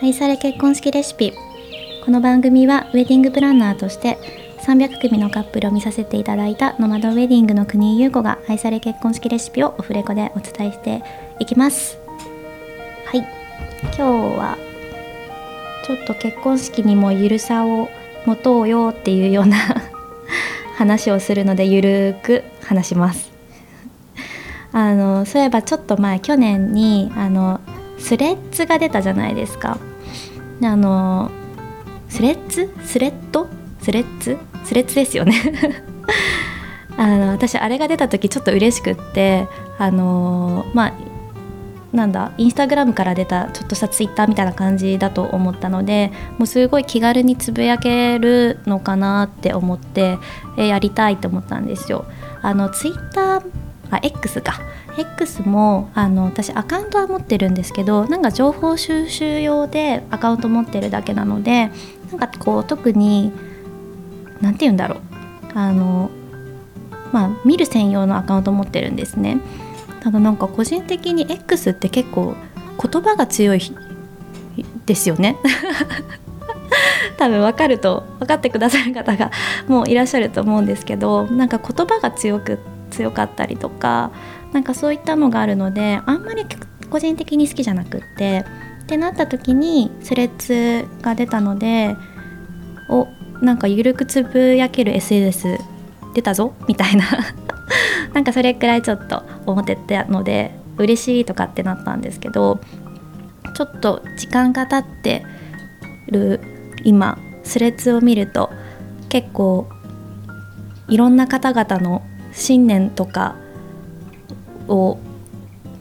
愛され結婚式レシピ。この番組はウェディングプランナーとして300組のカップルを見させていただいたノマドウェディングの国井優子が愛され結婚式レシピをオフレコでお伝えしていきます。はい。今日はちょっと結婚式にもゆるさを持とうよっていうような 話をするのでゆるく話します。あのそういえばちょっと前去年にあのスレッズが出たじゃないですか。あのスレッズ？スレッド？スレッズ？スレッズですよね。あの私あれが出た時ちょっと嬉しくってあのまあなんだインスタグラムから出たちょっとしたツイッターみたいな感じだと思ったのでもうすごい気軽につぶやけるのかなって思って、えやりたいと思ったんですよ。あのツイッターあ X か。X もあの私アカウントは持ってるんですけどなんか情報収集用でアカウント持ってるだけなのでなんかこう特に何て言うんだろう。あのまあ見る専用のアカウント持ってるんですね。ただなんか個人的に X って結構言葉が強いですよね。多分分かると分かってくださる方がもういらっしゃると思うんですけどなんか言葉が強くて強かったりとかなんかそういったのがあるのであんまり個人的に好きじゃなくってってなった時にスレッズが出たのでおなんかゆるくつぶやける SNS 出たぞみたいな。なんかそれくらいちょっと思ってたので嬉しいとかってなったんですけどちょっと時間が経ってる今スレッズを見ると結構いろんな方々の信念とかを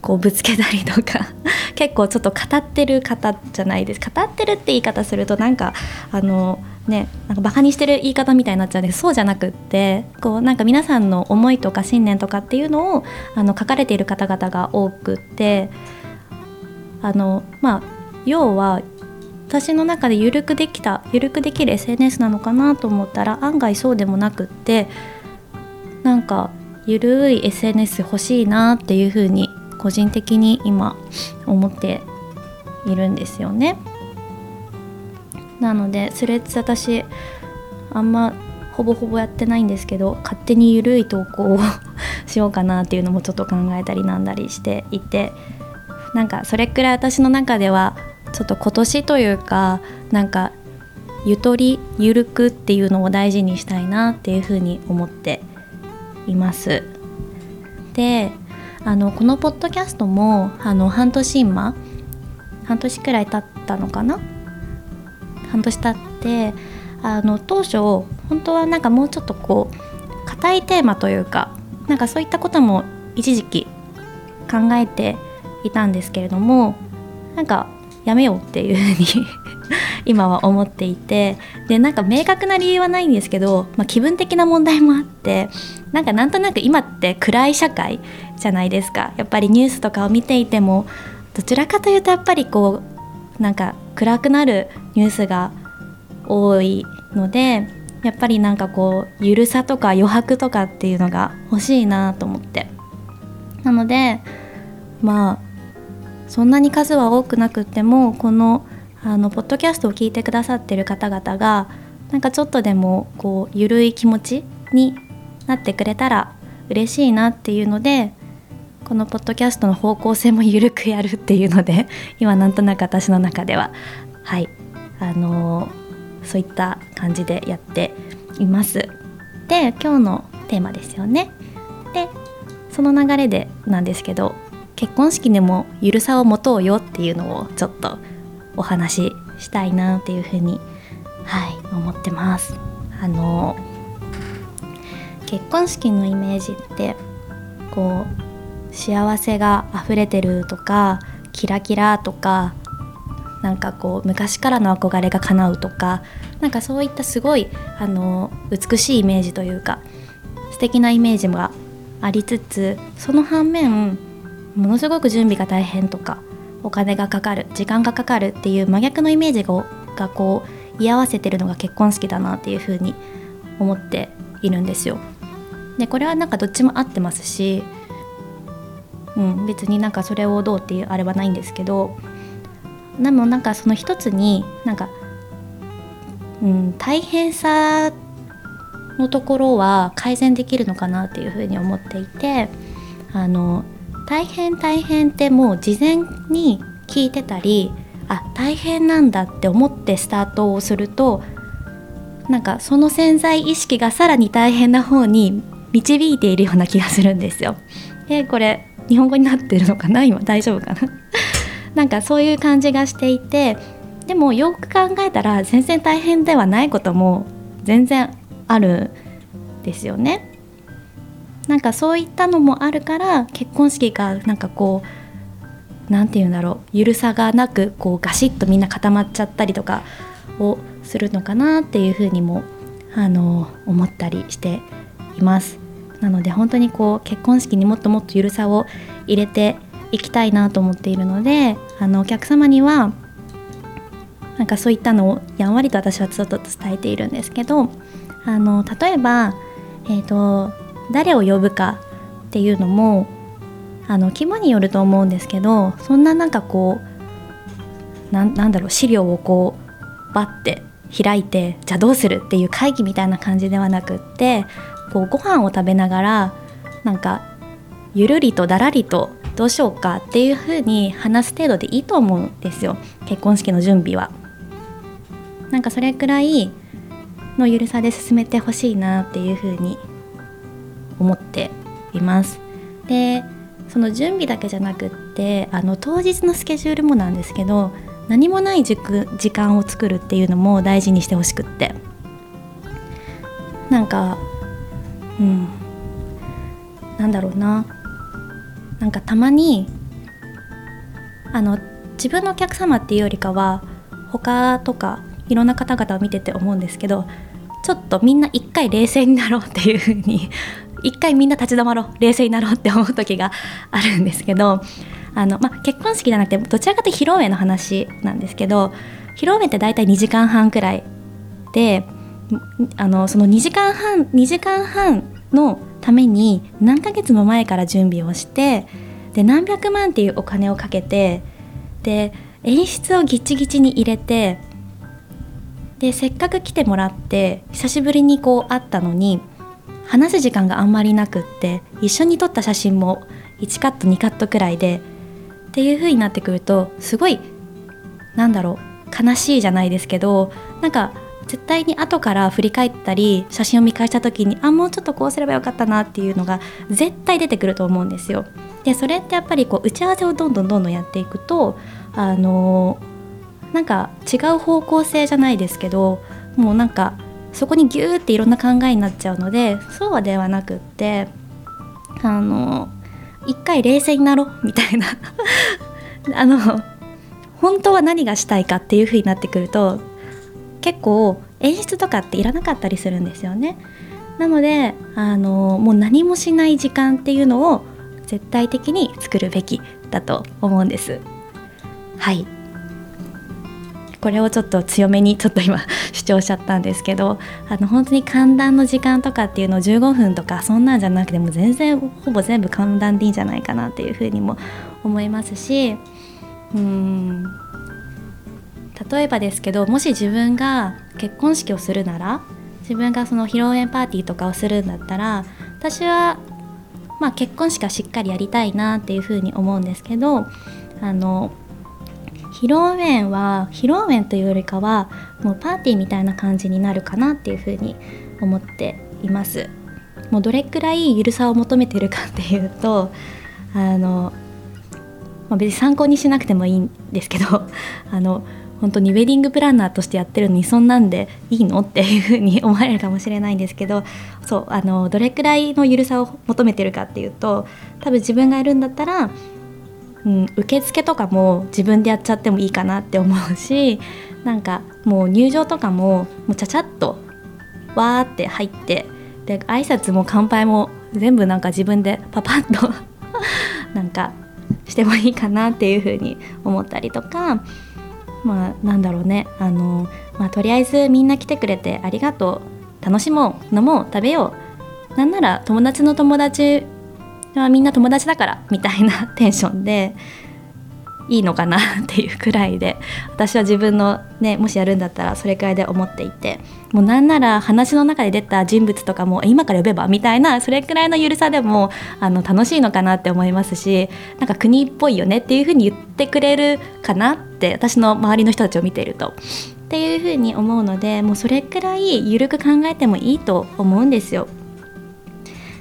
こうぶつけたりとか 結構ちょっと語ってる方じゃないです。語ってるって言い方するとなんかあのねなんかバカにしてる言い方みたいになっちゃうんですそうじゃなくってこうなんか皆さんの思いとか信念とかっていうのをあの書かれている方々が多くってあのまあ要は私の中で緩くできた緩くできる SNS なのかなと思ったら案外そうでもなくってなんかゆるい SNS 欲しいなっていうふうに個人的に今思っているんですよね。なのでスレッズ私あんまほぼほぼやってないんですけど勝手にゆるい投稿をしようかなっていうのもちょっと考えたりなんだりしていてなんかそれくらい私の中ではちょっと今年というかなんかゆとりゆるくっていうのを大事にしたいなっていうふうに思っています。であのこのポッドキャストもあの半年今半年くらい経ったのかな？半年経ってあの当初本当はなんかもうちょっとこう硬いテーマというかなんかそういったことも一時期考えていたんですけれどもなんかやめようっていうふうに 今は思っていてでなんか明確な理由はないんですけど、まあ、気分的な問題もあってなんかなんとなく今って暗い社会じゃないですか。やっぱりニュースとかを見ていてもどちらかというとやっぱりこうなんか暗くなるニュースが多いのでやっぱりなんかこうゆるさとか余白とかっていうのが欲しいなと思って。なのでまあそんなに数は多くなくってもこのあのポッドキャストを聞いてくださってる方々がなんかちょっとでもこうゆるい気持ちになってくれたら嬉しいなっていうのでこのポッドキャストの方向性も緩くやるっていうので 今なんとなく私の中でははいあのー、そういった感じでやっています。で今日のテーマですよね。でその流れでなんですけど結婚式でもゆるさを持とうよっていうのをちょっとお話ししたいなっていうふうにはい思ってます。あの結婚式のイメージってこう幸せが溢れてるとかキラキラとかなんかこう昔からの憧れが叶うとかなんかそういったすごいあの美しいイメージというか素敵なイメージがありつつその反面ものすごく準備が大変とかお金がかかる時間がかかるっていう真逆のイメージがこう居合わせてるのが結婚式だなっていうふうに思っているんですよ。でこれはなんかどっちも合ってますし、うん、別になんかそれをどうっていうあれはないんですけどでもなんかその一つになんか、うん、大変さのところは改善できるのかなっていうふうに思っていてあの大変大変ってもう事前に聞いてたりあ大変なんだって思ってスタートをするとなんかその潜在意識がさらに大変な方に導いているような気がするんですよ。でこれ日本語になってるのかな？今大丈夫かな？なんかそういう感じがしていてでもよく考えたら全然大変ではないことも全然あるんですよね。なんかそういったのもあるから結婚式がなんかこう何て言うんだろう？ゆるさがなくこうガシッとみんな固まっちゃったりとかをするのかなっていうふうにもあの思ったりしています。なので本当にこう結婚式にもっともっとゆるさを入れていきたいなと思っているのであのお客様にはなんかそういったのをやんわりと私はちょっと伝えているんですけどあの例えば、えーと、誰を呼ぶかっていうのもあの規模によると思うんですけどそんななんかこうなんだろう資料をこうバッて開いてじゃあどうするっていう会議みたいな感じではなくってこうご飯を食べながらなんかゆるりとだらりとどうしようかっていう風に話す程度でいいと思うんですよ結婚式の準備は。なんかそれくらいのゆるさで進めてほしいなっていうふうに思っています。でその準備だけじゃなくってあの当日のスケジュールもなんですけど何もない時間を作るっていうのも大事にしてほしくってなんかうん。なんだろうな。なんかたまにあの自分のお客様っていうよりかは他とかいろんな方々を見てて思うんですけどちょっとみんな一回冷静になろうっていうふうに一回みんな立ち止まろう冷静になろうって思う時があるんですけどあの、ま、結婚式じゃなくてどちらかというと披露宴の話なんですけど披露宴って大体2時間半くらいであのその2時間半2時間半のために何ヶ月も前から準備をしてで何百万っていうお金をかけてで演出をギチギチに入れてでせっかく来てもらって久しぶりにこう会ったのに話す時間があんまりなくって一緒に撮った写真も1カット2カットくらいでっていう風になってくるとすごいなんだろう悲しいじゃないですけどなんか絶対に後から振り返ったり写真を見返した時にあもうちょっとこうすればよかったなっていうのが絶対出てくると思うんですよ。でそれってやっぱりこう打ち合わせをどんどんどんどんやっていくとあのなんか違う方向性じゃないですけどもうなんかそこにギューっていろんな考えになっちゃうのでそうはではなくってあの一回冷静になろうみたいな あの本当は何がしたいかっていう風になってくると結構演出とかっていらなかったりするんですよね。なのであのもう何もしない時間っていうのを絶対的に作るべきだと思うんです。はいこれをちょっと強めにちょっと今 主張しちゃったんですけどあの本当に寒暖の時間とかっていうのを15分とかそんなんじゃなくても全然ほぼ全部寒暖でいいんじゃないかなっていうふうにも思いますしうん例えばですけどもし自分が結婚式をするなら自分がその披露宴パーティーとかをするんだったら私はまあ結婚式はしっかりやりたいなっていうふうに思うんですけどあの披露宴は披露宴というよりかはもうパーティーみたいな感じになるかなっていうふうに思っています。もうどれくらいゆるさを求めてるかっていうとあの、まあ、別に参考にしなくてもいいんですけど あの本当にウェディングプランナーとしてやってるのにそんなんでいいの？っていうふうに思われるかもしれないんですけどそうあのどれくらいのゆるさを求めてるかっていうと多分自分がやるんだったらうん、受付とかも自分でやっちゃってもいいかなって思うしなんかもう入場とかももうちゃちゃっとわーって入ってで挨拶も乾杯も全部なんか自分でパパッと なんかしてもいいかなっていうふうに思ったりとかまあなんだろうね。あの、まあ、とりあえずみんな来てくれてありがとう。楽しもう。飲もう。食べよう。なんなら友達の友達はみんな友達だからみたいなテンションで。いいのかなっていうくらいで私は自分のねもしやるんだったらそれくらいで思っていてもうなんなら話の中で出た人物とかも今から呼べば？みたいなそれくらいのゆるさでもあの楽しいのかなって思いますしなんか国っぽいよねっていうふうに言ってくれるかなって私の周りの人たちを見ていると。っていうふうに思うのでもうそれくらいゆるく考えてもいいと思うんですよ。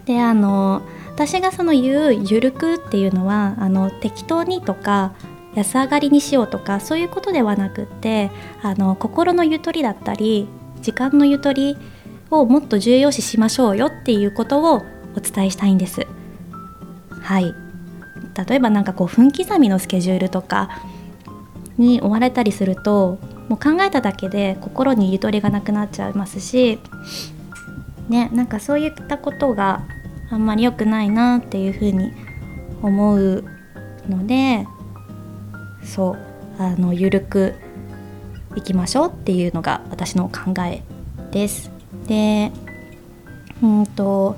であの私がその言うゆるくっていうのはあの適当にとか安上がりにしようとかそういうことではなくってあの心のゆとりだったり時間のゆとりをもっと重要視しましょうよっていうことをお伝えしたいんです。はい例えば何かこう分刻みのスケジュールとかに追われたりするともう考えただけで心にゆとりがなくなっちゃいますしねなんかそういったことがあんまり良くないなっていうふうに思うのでそうあの緩くいきましょうっていうのが私の考えです。でうんと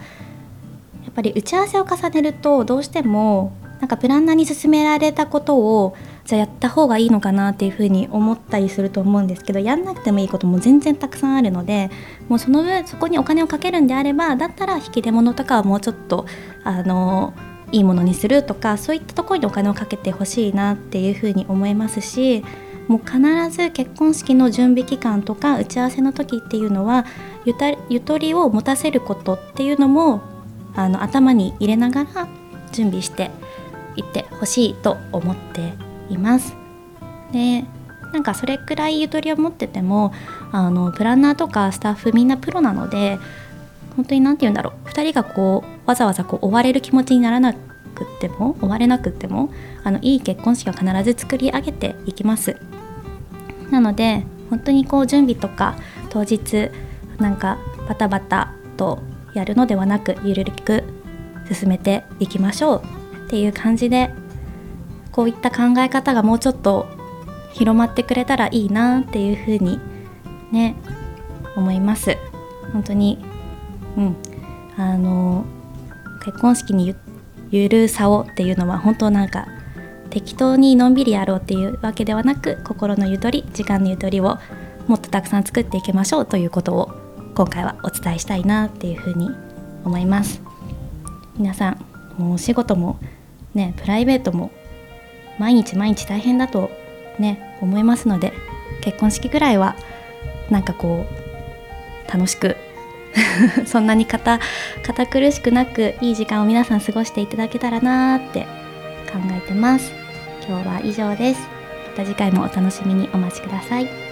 やっぱり打ち合わせを重ねるとどうしてもなんかプランナーに勧められたことをじゃあやった方がいいのかなっていうふうに思ったりすると思うんですけどやんなくてもいいことも全然たくさんあるのでもうその分そこにお金をかけるんであればだったら引き出物とかはもうちょっとあのいいものにするとかそういったところにお金をかけてほしいなっていうふうに思いますしもう必ず結婚式の準備期間とか打ち合わせの時っていうのはゆたゆとりを持たせることっていうのもあの頭に入れながら準備していってほしいと思っています。でなんかそれくらいゆとりを持っててもあのプランナーとかスタッフみんなプロなので本当に何て言うんだろう。2人がこうわざわざこう追われる気持ちにならなくっても追われなくてもあのいい結婚式を必ず作り上げていきます。なので本当にこう準備とか当日なんかバタバタとやるのではなくゆるく進めていきましょうっていう感じでこういった考え方がもうちょっと広まってくれたらいいなっていうふうにね思います。本当にうん。あの結婚式にゆゆるさをっていうのは本当なんか適当にのんびりやろうっていうわけではなく心のゆとり時間のゆとりをもっとたくさん作っていきましょうということを今回はお伝えしたいなっていうふうに思います。皆さんもうお仕事もねプライベートも毎日毎日大変だとね思いますので結婚式ぐらいはなんかこう楽しく そんなに堅堅苦しくなくいい時間を皆さん過ごしていただけたらなーって考えてます。今日は以上です。また次回もお楽しみにお待ちください。